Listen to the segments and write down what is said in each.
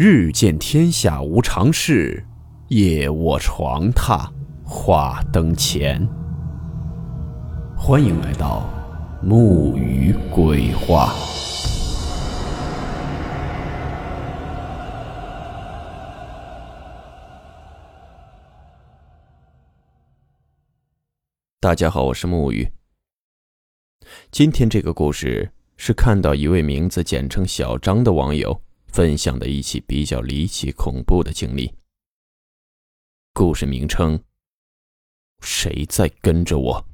日见天下无常事，夜卧床榻话灯前。欢迎来到木鱼鬼话。大家好，我是木鱼。今天这个故事是看到一位名字简称小张的网友分享的一起比较离奇恐怖的经历。故事名称：谁在跟着我？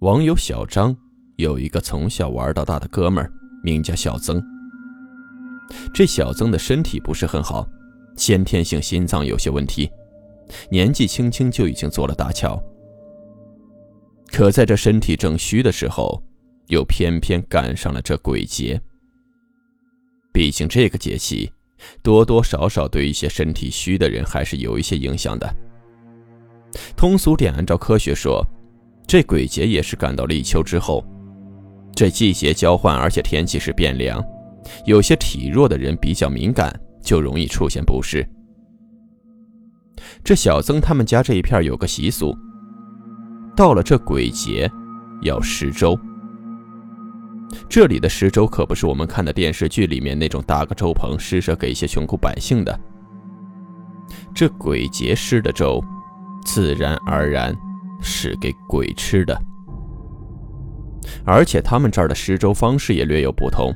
网友小张有一个从小玩到大的哥们儿，名叫小曾。这小曾的身体不是很好，先天性心脏有些问题，年纪轻轻就已经做了搭桥。可在这身体正虚的时候，又偏偏赶上了这鬼节。毕竟这个节气，多多少少对一些身体虚的人还是有一些影响的。通俗点，按照科学说，这鬼节也是赶到立秋之后，这季节交换，而且天气是变凉。有些体弱的人比较敏感，就容易出现不适。这小曾他们家这一片有个习俗，到了这鬼节，要施粥。这里的施粥可不是我们看的电视剧里面那种搭个粥棚施舍给一些穷苦百姓的。这鬼节施的粥，自然而然是给鬼吃的。而且他们这儿的施粥方式也略有不同。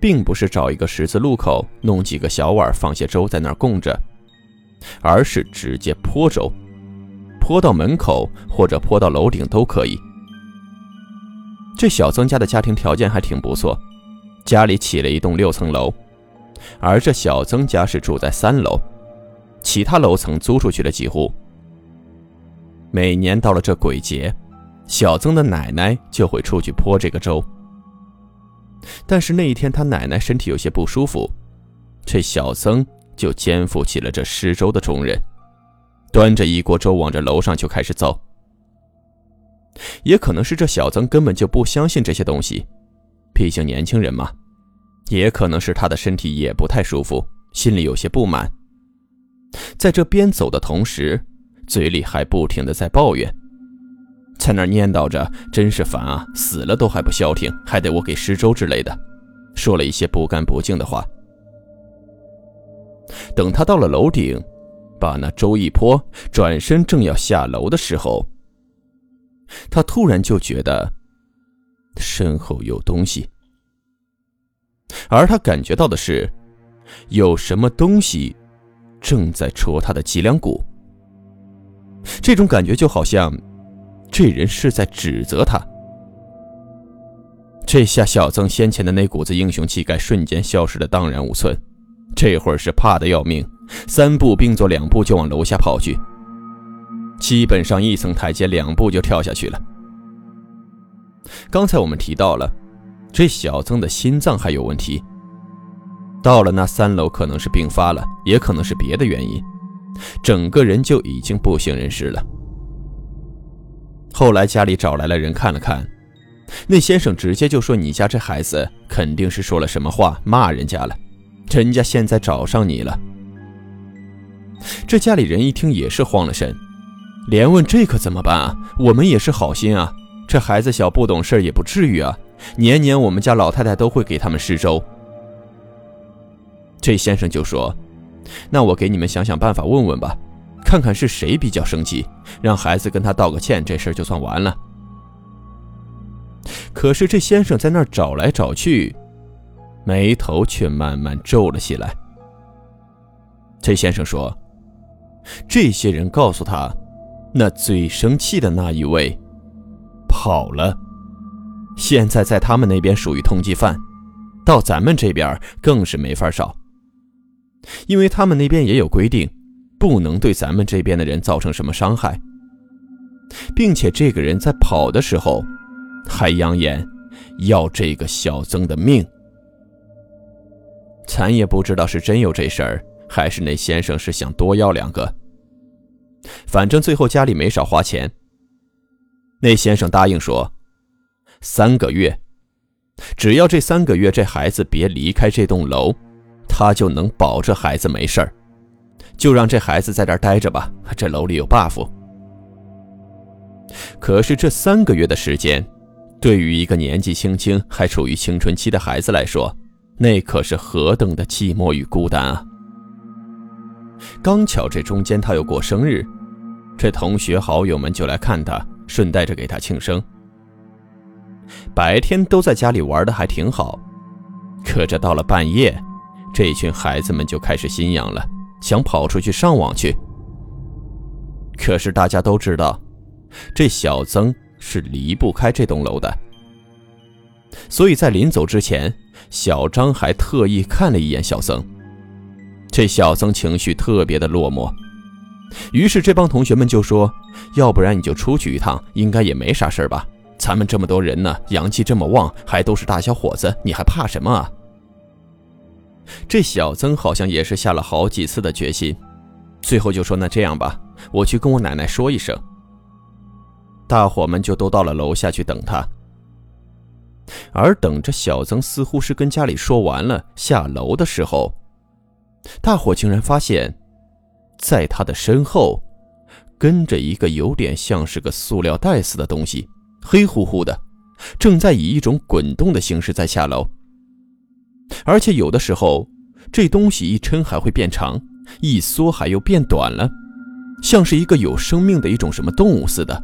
并不是找一个十字路口弄几个小碗放些粥在那儿供着，而是直接泼粥，泼到门口或者泼到楼顶都可以。这小曾家的家庭条件还挺不错，家里起了一栋六层楼，而这小曾家是住在三楼，其他楼层租出去了几户。每年到了这鬼节，小曾的奶奶就会出去泼这个粥。但是那一天，他奶奶身体有些不舒服，这小曾就肩负起了这施粥的重任，端着一锅粥往这楼上就开始走。也可能是这小曾根本就不相信这些东西，毕竟年轻人嘛；也可能是他的身体也不太舒服，心里有些不满，在这边走的同时，嘴里还不停的在抱怨。在那念叨着：“真是烦啊，死了都还不消停，还得我给施粥之类的。”说了一些不干不净的话。等他到了楼顶，把那粥一泼，转身正要下楼的时候，他突然就觉得身后有东西，而他感觉到的是有什么东西正在戳他的脊梁骨。这种感觉就好像……这人是在指责他。这下小曾先前的那股子英雄气概瞬间消失的荡然无存，这会儿是怕的要命，三步并作两步就往楼下跑去，基本上一层台阶两步就跳下去了。刚才我们提到了，这小曾的心脏还有问题，到了那三楼可能是病发了，也可能是别的原因，整个人就已经不省人事了。后来家里找来了人看了看，那先生直接就说：“你家这孩子肯定是说了什么话骂人家了，人家现在找上你了。”这家里人一听也是慌了神，连问：“这可怎么办啊？我们也是好心啊，这孩子小不懂事也不至于啊，年年我们家老太太都会给他们施粥。”这先生就说：“那我给你们想想办法，问问吧。”看看是谁比较生气，让孩子跟他道个歉，这事就算完了。可是这先生在那儿找来找去，眉头却慢慢皱了起来。这先生说：“这些人告诉他，那最生气的那一位跑了，现在在他们那边属于通缉犯，到咱们这边更是没法少，因为他们那边也有规定。”不能对咱们这边的人造成什么伤害，并且这个人在跑的时候，还扬言要这个小曾的命。咱也不知道是真有这事儿，还是那先生是想多要两个。反正最后家里没少花钱。那先生答应说，三个月，只要这三个月这孩子别离开这栋楼，他就能保这孩子没事儿。就让这孩子在这待着吧，这楼里有 buff。可是这三个月的时间，对于一个年纪轻轻还处于青春期的孩子来说，那可是何等的寂寞与孤单啊！刚巧这中间他又过生日，这同学好友们就来看他，顺带着给他庆生。白天都在家里玩的还挺好，可这到了半夜，这群孩子们就开始心痒了，想跑出去上网去。可是大家都知道，这小曾是离不开这栋楼的，所以在临走之前，小张还特意看了一眼小曾。这小曾情绪特别的落寞，于是这帮同学们就说：“要不然你就出去一趟，应该也没啥事吧？咱们这么多人呢，阳气这么旺，还都是大小伙子，你还怕什么啊？”这小曾好像也是下了好几次的决心，最后就说：“那这样吧，我去跟我奶奶说一声。”大伙们就都到了楼下去等他，而等着小曾似乎是跟家里说完了下楼的时候。大伙竟然发现，在他的身后，跟着一个有点像是个塑料袋似的东西，黑乎乎的，正在以一种滚动的形式在下楼。而且有的时候，这东西一抻还会变长，一缩还又变短了，像是一个有生命的一种什么动物似的，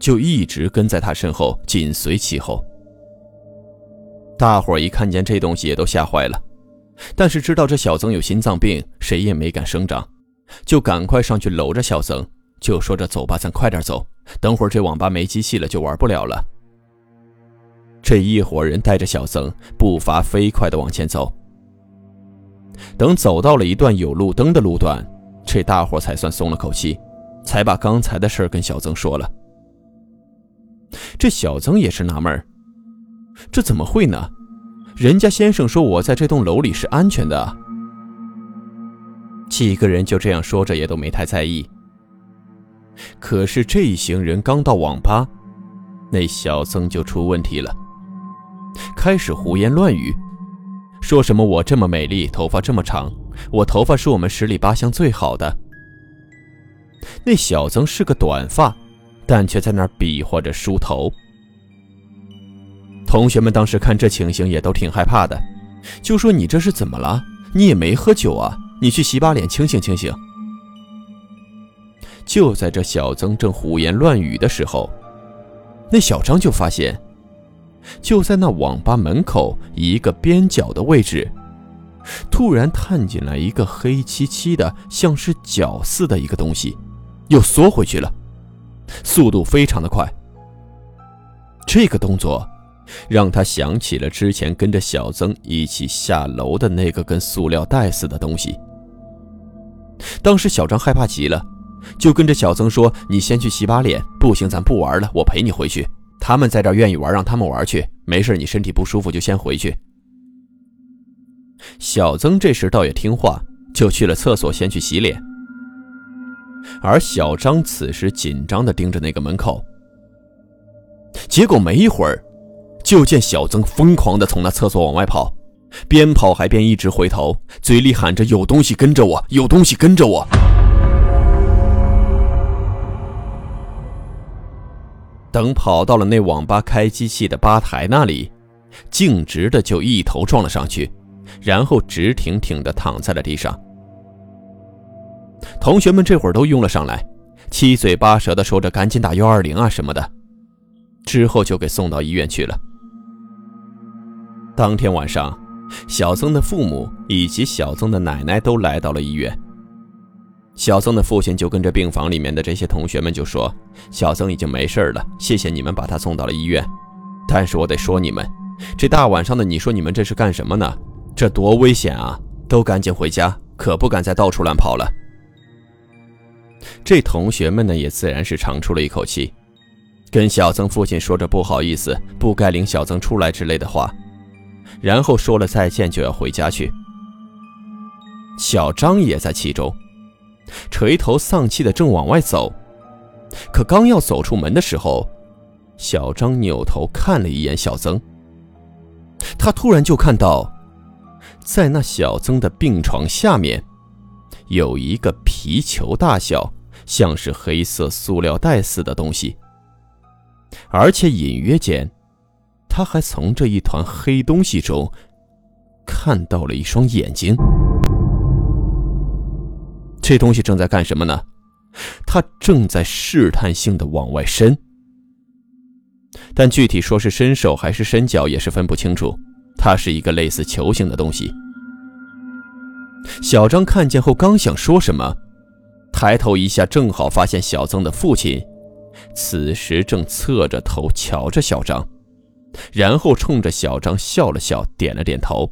就一直跟在他身后，紧随其后。大伙一看见这东西，也都吓坏了。但是知道这小曾有心脏病，谁也没敢声张，就赶快上去搂着小曾，就说着：“走吧，咱快点走，等会儿这网吧没机器了，就玩不了了。”这一伙人带着小曾步伐飞快地往前走。等走到了一段有路灯的路段，这大伙才算松了口气，才把刚才的事跟小曾说了。这小曾也是纳闷这怎么会呢？人家先生说：“我在这栋楼里是安全的。”几个人就这样说着，也都没太在意。可是这一行人刚到网吧，那小曾就出问题了，开始胡言乱语，说什么我这么美丽，头发这么长，我头发是我们十里八乡最好的。那小曾是个短发，但却在那儿比划着梳头。同学们当时看这情形也都挺害怕的，就说：“你这是怎么了？你也没喝酒啊，你去洗把脸清醒清醒。”就在这小曾正胡言乱语的时候，那小张就发现，就在那网吧门口一个边角的位置，突然探进来一个黑漆漆的、像是脚似的一个东西，又缩回去了，速度非常的快。这个动作。让他想起了之前跟着小曾一起下楼的那个跟塑料袋似的东西。当时小张害怕极了，就跟着小曾说：“你先去洗把脸，不行咱不玩了，我陪你回去。他们在这愿意玩，让他们玩去，没事你身体不舒服就先回去。”小曾这时倒也听话，就去了厕所先去洗脸。而小张此时紧张地盯着那个门口，结果没一会儿。就见小曾疯狂地从那厕所往外跑，边跑还边一直回头，嘴里喊着：“有东西跟着我，有东西跟着我。”等跑到了那网吧开机器的吧台那里，径直的就一头撞了上去，然后直挺挺的躺在了地上。同学们这会儿都拥了上来，七嘴八舌的说着：“赶紧打幺二零啊什么的。”之后就给送到医院去了。当天晚上，小曾的父母以及小曾的奶奶都来到了医院。小曾的父亲就跟着病房里面的这些同学们就说：“小曾已经没事了，谢谢你们把他送到了医院。但是我得说你们，这大晚上的，你说你们这是干什么呢？这多危险啊！都赶紧回家，可不敢再到处乱跑了。”这同学们呢，也自然是长出了一口气，跟小曾父亲说着不好意思，不该领小曾出来之类的话。然后说了再见，就要回家去。小张也在其中，垂头丧气的正往外走，可刚要走出门的时候，小张扭头看了一眼小曾，他突然就看到，在那小曾的病床下面，有一个皮球大小、像是黑色塑料袋似的东西，而且隐约间，他还从这一团黑东西中看到了一双眼睛。这东西正在干什么呢？它正在试探性的往外伸，但具体说是伸手还是伸脚也是分不清楚。它是一个类似球形的东西。小张看见后刚想说什么，抬头一下，正好发现小曾的父亲此时正侧着头瞧着小张，然后冲着小张笑了笑，点了点头。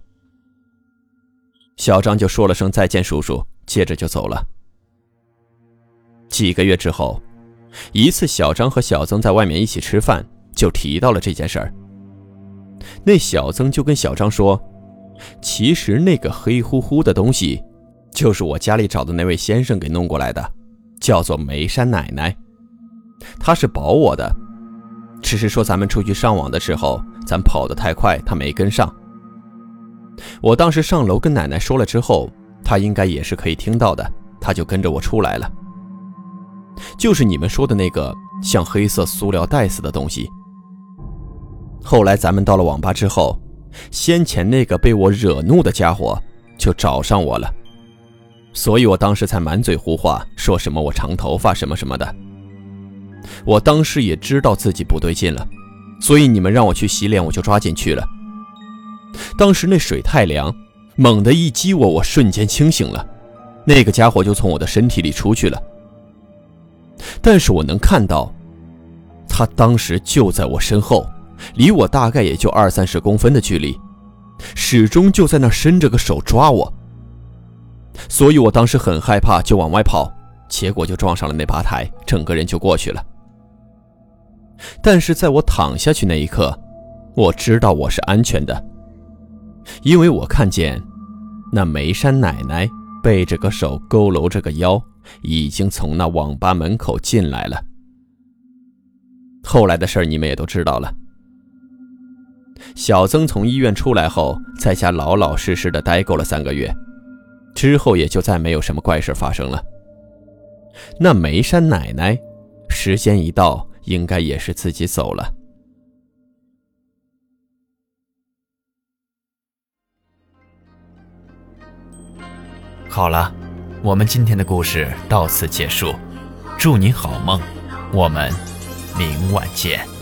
小张就说了声再见，叔叔。接着就走了。几个月之后，一次小张和小曾在外面一起吃饭，就提到了这件事儿。那小曾就跟小张说：“其实那个黑乎乎的东西，就是我家里找的那位先生给弄过来的，叫做梅山奶奶，她是保我的。只是说咱们出去上网的时候，咱跑得太快，他没跟上。我当时上楼跟奶奶说了之后。”他应该也是可以听到的，他就跟着我出来了。就是你们说的那个像黑色塑料袋似的东西。后来咱们到了网吧之后，先前那个被我惹怒的家伙就找上我了，所以我当时才满嘴胡话，说什么我长头发什么什么的。我当时也知道自己不对劲了，所以你们让我去洗脸，我就抓紧去了。当时那水太凉。猛地一激我，我瞬间清醒了，那个家伙就从我的身体里出去了。但是我能看到，他当时就在我身后，离我大概也就二三十公分的距离，始终就在那伸着个手抓我。所以我当时很害怕，就往外跑，结果就撞上了那吧台，整个人就过去了。但是在我躺下去那一刻，我知道我是安全的，因为我看见。那梅山奶奶背着个手，佝偻着个腰，已经从那网吧门口进来了。后来的事儿你们也都知道了。小曾从医院出来后，在家老老实实的待够了三个月，之后也就再没有什么怪事发生了。那梅山奶奶，时间一到，应该也是自己走了。好了，我们今天的故事到此结束，祝你好梦，我们明晚见。